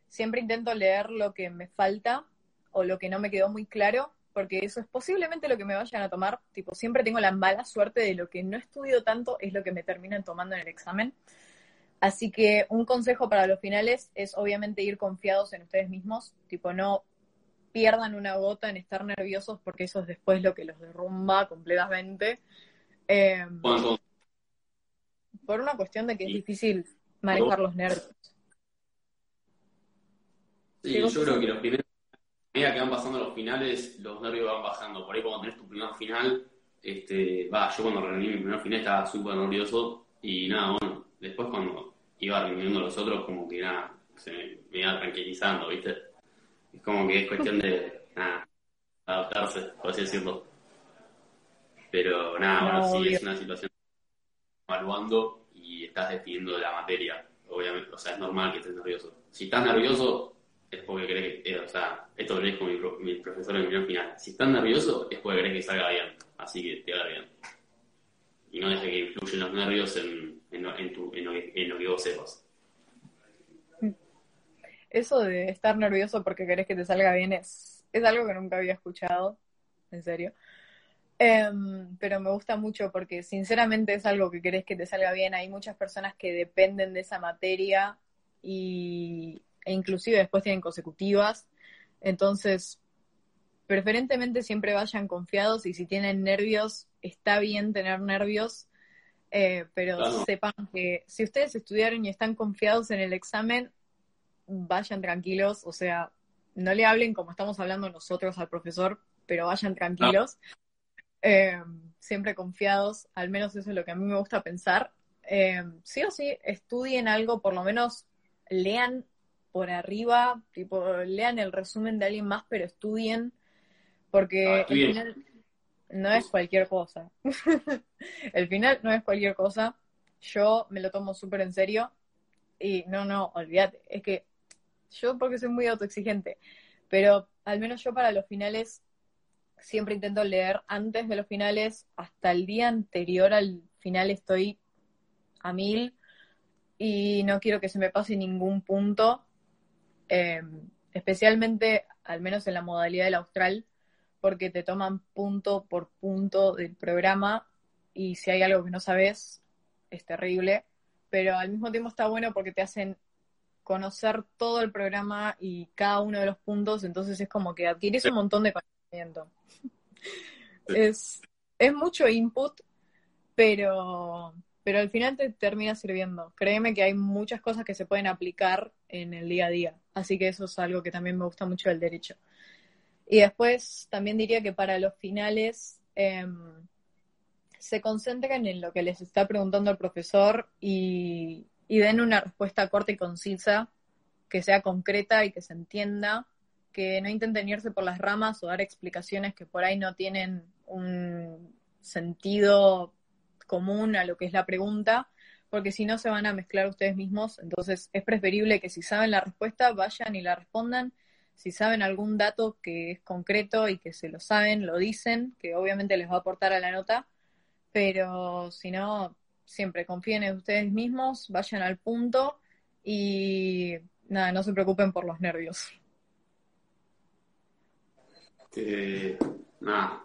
siempre intento leer lo que me falta o lo que no me quedó muy claro porque eso es posiblemente lo que me vayan a tomar. Tipo, siempre tengo la mala suerte de lo que no estudio tanto es lo que me terminan tomando en el examen. Así que un consejo para los finales es obviamente ir confiados en ustedes mismos, tipo, no pierdan una gota en estar nerviosos porque eso es después lo que los derrumba completamente. Em, por una cuestión de que es difícil manejar los nervios. Sí, yo creo que los primeros medida que van pasando los finales, los nervios van bajando. Por ahí cuando tenés tu primer final, este, va, yo cuando reuní mi primer final estaba súper nervioso y nada, bueno, después cuando iba reuniendo los otros, como que nada, se me, iba tranquilizando, ¿viste? Es como que es cuestión de, nada, adaptarse, por así decirlo. Pero nada, bueno, sí es una situación evaluando y estás definiendo la materia, obviamente, o sea, es normal que estés nervioso. Si estás nervioso, es porque crees que, eh, o sea, esto lo con mi, profesor en el final. Si estás nervioso, es porque crees que salga bien, así que te haga bien. Y no dejes que influyen los nervios en, en, en, tu, en, lo, que, en lo que vos sepas. Eso de estar nervioso porque querés que te salga bien es, es algo que nunca había escuchado, en serio. Em, pero me gusta mucho porque sinceramente es algo que querés que te salga bien. Hay muchas personas que dependen de esa materia y, e inclusive después tienen consecutivas. Entonces, preferentemente siempre vayan confiados y si tienen nervios, está bien tener nervios, eh, pero sepan que si ustedes estudiaron y están confiados en el examen, vayan tranquilos, o sea, no le hablen como estamos hablando nosotros al profesor, pero vayan tranquilos, eh, siempre confiados, al menos eso es lo que a mí me gusta pensar. Eh, sí o sí, estudien algo, por lo menos lean por arriba, tipo, lean el resumen de alguien más, pero estudien, porque el final no es cualquier cosa. el final no es cualquier cosa. Yo me lo tomo súper en serio y no, no, olvídate, es que yo porque soy muy autoexigente, pero al menos yo para los finales siempre intento leer antes de los finales, hasta el día anterior al final estoy a mil y no quiero que se me pase ningún punto Em, especialmente al menos en la modalidad del austral, porque te toman punto por punto del programa y si hay algo que no sabes, es terrible, pero al mismo tiempo está bueno porque te hacen conocer todo el programa y cada uno de los puntos, entonces es como que adquieres un montón de conocimiento. es, es mucho input, pero pero al final te termina sirviendo. Créeme que hay muchas cosas que se pueden aplicar en el día a día, así que eso es algo que también me gusta mucho del derecho. Y después también diría que para los finales em, se concentren en lo que les está preguntando el profesor y, y den una respuesta corta y concisa, que sea concreta y que se entienda, que no intenten irse por las ramas o dar explicaciones que por ahí no tienen un sentido común a lo que es la pregunta, porque si no se van a mezclar ustedes mismos. Entonces es preferible que si saben la respuesta vayan y la respondan. Si saben algún dato que es concreto y que se lo saben, lo dicen, que obviamente les va a aportar a la nota, pero si no, siempre confíen en ustedes mismos, vayan al punto y nada, no se preocupen por los nervios. nada,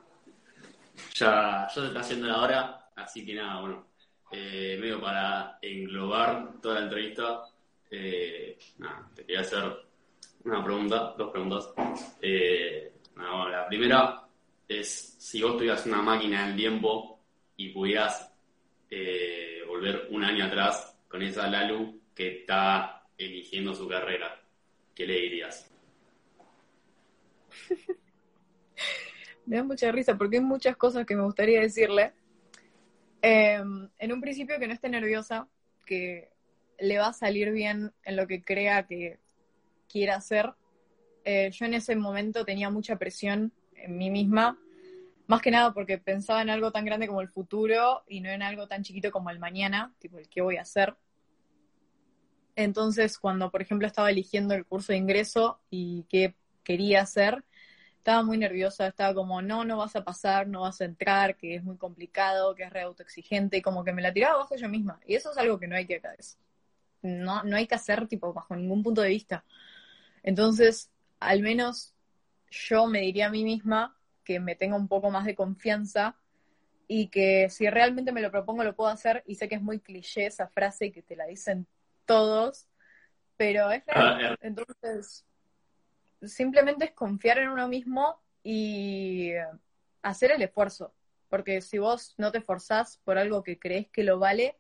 ya, ya se está haciendo la hora, Así que nada, bueno, eh, medio para englobar toda la entrevista, eh, nada, te quería hacer una pregunta, dos preguntas. Eh, la primera es si vos tuvieras una máquina del tiempo y pudieras volver un año atrás con esa Lalu que está eligiendo su carrera, ¿qué le dirías? me da mucha risa porque hay muchas cosas que me gustaría decirle, Em, en un principio que no esté nerviosa, que le va a salir bien en lo que crea que quiera hacer. Eh, yo en ese momento tenía mucha presión en mí misma, más que nada porque pensaba en algo tan grande como el futuro y no en algo tan chiquito como el mañana, tipo el qué voy a hacer. Entonces, cuando por ejemplo estaba eligiendo el curso de ingreso y qué quería hacer, estaba muy nerviosa, estaba como, no, no vas a pasar, no vas a entrar, que es muy complicado, que es re autoexigente, y como que me la tiraba abajo yo misma. Y eso es algo que no hay que no, no hay que hacer tipo bajo ningún punto de vista. Entonces, al menos yo me diría a mí misma que me tenga un poco más de confianza y que si realmente me lo propongo lo puedo hacer y sé que es muy cliché esa frase que te la dicen todos, pero es real. Ah, Entonces, simplemente es confiar en uno mismo y hacer el esfuerzo. Porque si vos no te esforzás por algo que crees que lo vale,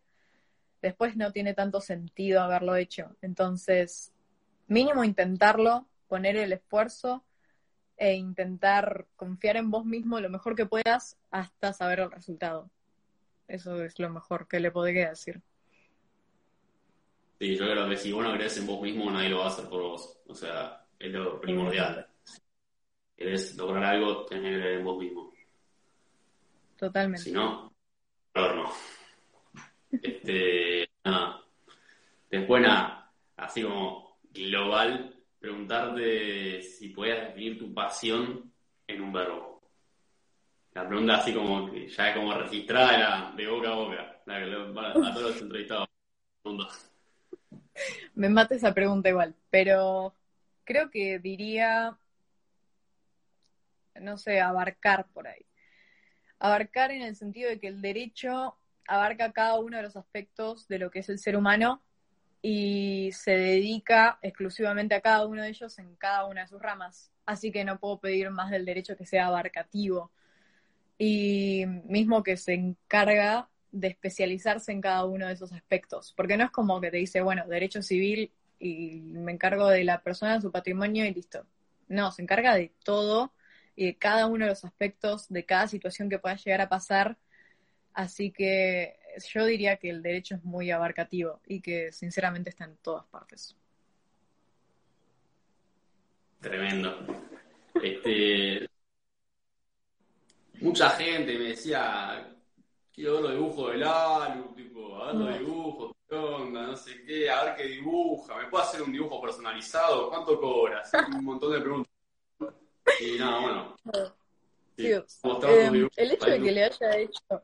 después no tiene tanto sentido haberlo hecho. Entonces, mínimo intentarlo, poner el esfuerzo e intentar confiar en vos mismo lo mejor que puedas hasta saber el resultado. Eso es lo mejor que le podría decir. Sí, yo creo que si vos no crees en vos mismo, nadie lo va a hacer por vos. O sea, es lo primordial. Si querés lograr algo, tenés que creer en vos mismo. Totalmente. Si no, no. Este, nada. Después, nada, así como global, preguntarte si podías definir tu pasión en un verbo. La pregunta así como que ya como registrada de boca a boca, la que a todos los entrevistados. Me mata esa pregunta igual, pero creo que diría, no sé, abarcar por ahí. Abarcar en el sentido de que el derecho abarca cada uno de los aspectos de lo que es el ser humano y se dedica exclusivamente a cada uno de ellos en cada una de sus ramas. Así que no puedo pedir más del derecho que sea abarcativo. Y mismo que se encarga de especializarse en cada uno de esos aspectos. Porque no es como que te dice, bueno, derecho civil y me encargo de la persona, su patrimonio y listo. No, se encarga de todo y de cada uno de los aspectos, de cada situación que pueda llegar a pasar. Así que yo diría que el derecho es muy abarcativo y que sinceramente está en todas partes. Tremendo. Este, mucha gente me decía, quiero ver los dibujos del álbum, tipo, a ver los dibujos, qué onda, no sé qué, a ver qué dibuja, ¿me puedo hacer un dibujo personalizado? ¿Cuánto cobras? Un montón de preguntas. Y nada, bueno. Sí, eh, el hecho de que le haya hecho.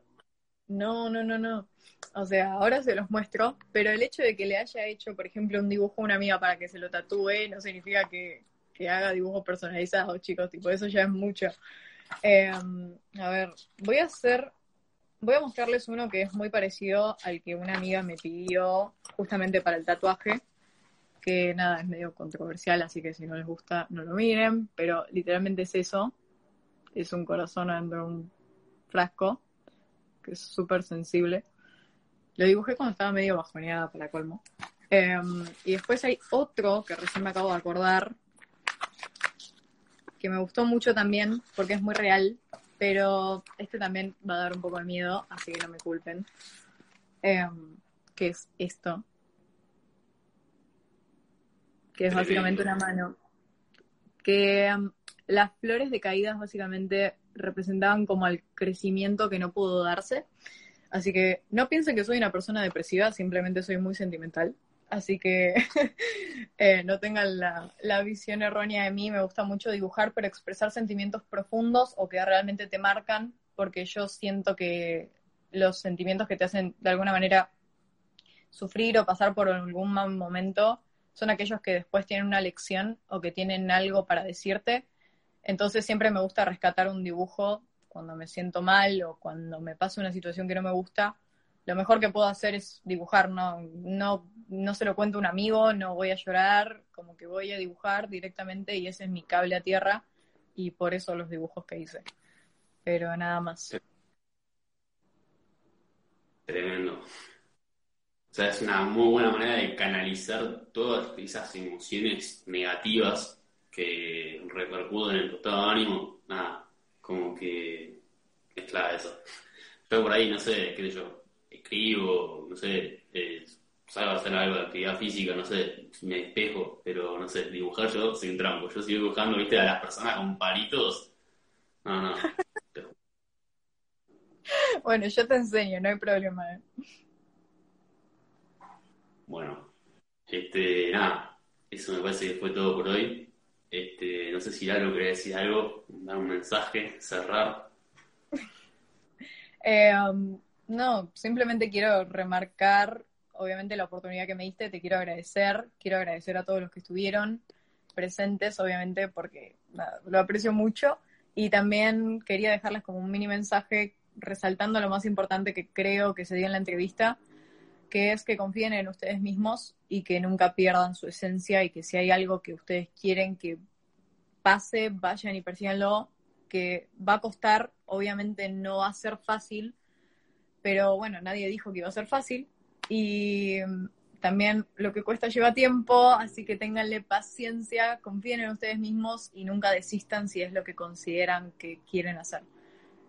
No, no, no, no. O sea, ahora se los muestro, pero el hecho de que le haya hecho, por ejemplo, un dibujo a una amiga para que se lo tatúe no significa que, que haga dibujos personalizados, chicos. Tipo, eso ya es mucho. Eh, a ver, voy a hacer voy a mostrarles uno que es muy parecido al que una amiga me pidió justamente para el tatuaje, que nada, es medio controversial, así que si no les gusta, no lo miren, pero literalmente es eso, es un corazón dentro de un frasco, que es súper sensible. Lo dibujé cuando estaba medio bajoneada para colmo. Em, y después hay otro que recién me acabo de acordar, que me gustó mucho también, porque es muy real, pero este también va a dar un poco de miedo, así que no me culpen. Em, que es esto. Que es básicamente una mano. Que em, las flores de caídas básicamente representaban como el crecimiento que no pudo darse. Así que no piensen que soy una persona depresiva, simplemente soy muy sentimental. Así que eh, no tengan la, visión errónea de mí. Me gusta mucho dibujar, pero expresar sentimientos profundos o que realmente te marcan, porque yo siento que los sentimientos que te hacen de alguna manera sufrir o pasar por algún mal momento son aquellos que después tienen una lección o que tienen algo para decirte. Entonces siempre me gusta rescatar un dibujo cuando me siento mal o cuando me pasa una situación que no me gusta lo mejor que puedo hacer es dibujar, no, no, no se lo cuento a un amigo, no voy a llorar, como que voy a dibujar directamente y ese es mi cable a tierra y por eso los dibujos que hice. Pero nada más. Tremendo. O sea, es una muy buena manera de canalizar todas esas emociones negativas que repercuten en tu estado de ánimo. Nada, como que es clave eso. Yo por ahí, no sé, qué sé yo, escribo, no sé, eh, salgo a hacer algo de actividad física, no sé, me despejo, pero no sé, dibujar yo soy un trampo. Yo sigo dibujando, viste, a las personas con palitos. No, no. bueno, yo te enseño, no hay problema. ¿eh? Bueno, este, nada, eso me parece que fue todo por hoy. Este, no sé si algo quería decir algo, dar un mensaje, cerrar. eh, no, simplemente quiero remarcar, obviamente, la oportunidad que me diste, te quiero agradecer, quiero agradecer a todos los que estuvieron presentes, obviamente, porque lo aprecio mucho. Y también quería dejarles como un mini mensaje resaltando lo más importante que creo que se dio en la entrevista, que es que confíen en ustedes mismos y que nunca pierdan su esencia y que si hay algo que ustedes quieren que pase, vayan y persíganlo, que va a costar, obviamente no va a ser fácil, pero bueno, nadie dijo que iba a ser fácil y mm, también lo que cuesta lleva tiempo, así que ténganle paciencia, confíen en ustedes mismos y nunca desistan si es lo que consideran que quieren hacer.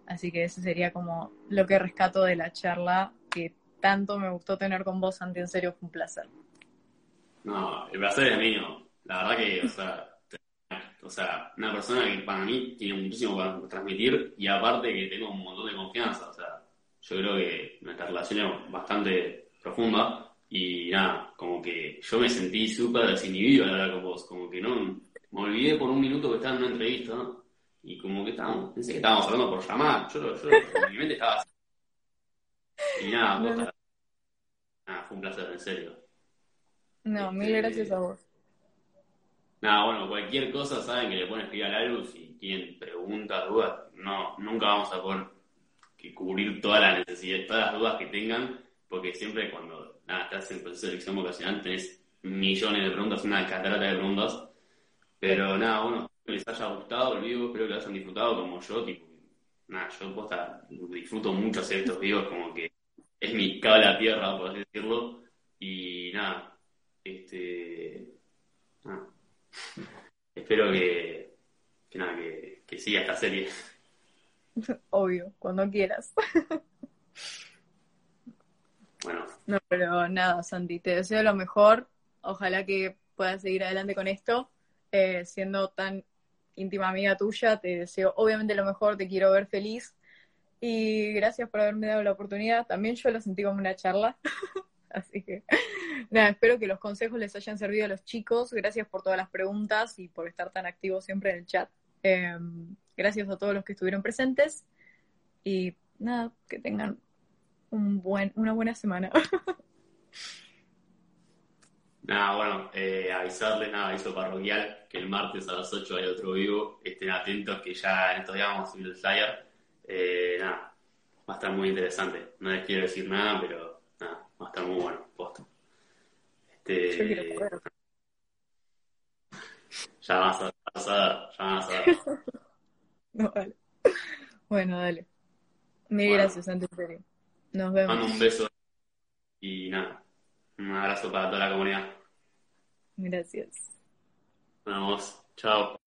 Así que ese sería como lo que rescato de la charla que tanto me gustó tener con vos, Santi, en serio fue un placer. No, el placer es mío. La verdad que, o sea, o sea, una persona que para mí tiene muchísimo para transmitir y aparte que tengo un montón de confianza, o sea, yo creo que nuestra relación es bastante profunda y nada, como que yo me sentí súper desinhibido al hablar con vos, como que no, me olvidé por un minuto que estaba en una entrevista y como que estábamos, pensé que estábamos hablando por llamar, yo, yo en mi mente estaba así. Y nada, nada, fue un placer, en serio. No, mil este, gracias a vos. Nada, bueno, cualquier cosa saben que le pueden escribir al álbum si tienen preguntas, dudas, no, nunca vamos a poder cubrir todas las necesidades, todas las dudas que tengan, porque siempre cuando nada, estás en proceso de selección vocacional, tenés millones de preguntas, una catarata de preguntas. Pero nada, bueno, que les haya gustado el vivo, espero que lo hayan disfrutado como yo, tipo, nada, yo posta, disfruto mucho hacer estos vivos, como que es mi cable a tierra, por así decirlo, y nada, este, nada. espero que, que nada, que, que siga esta serie. Obvio, cuando quieras. Bueno, No, pero nada, Santi, te deseo lo mejor. Ojalá que puedas seguir adelante con esto. Eh, siendo tan íntima amiga tuya, te deseo obviamente lo mejor, te quiero ver feliz. Y gracias por haberme dado la oportunidad. También yo lo sentí como una charla. Así que, nada, espero que los consejos les hayan servido a los chicos. Gracias por todas las preguntas y por estar tan activos siempre en el chat. Eh, gracias a todos los que estuvieron presentes. Y nada, que tengan un buen, una buena semana. Nada, bueno, eh, avisarles, nada, aviso parroquial, que el martes a las 8 hay otro vivo. Estén atentos que ya en vamos a subir el flyer. Eh, nada, va a estar muy interesante. No les quiero decir nada, pero nada, va a estar muy bueno, posta. Este, ya vas a, vas a ya vas a. No, vale. Bueno, dale. Mil Bueno. gracias, Santi, en serio. Nos Mando vemos. un beso y nada, un abrazo para toda la comunidad. Gracias. Nos vemos, chao.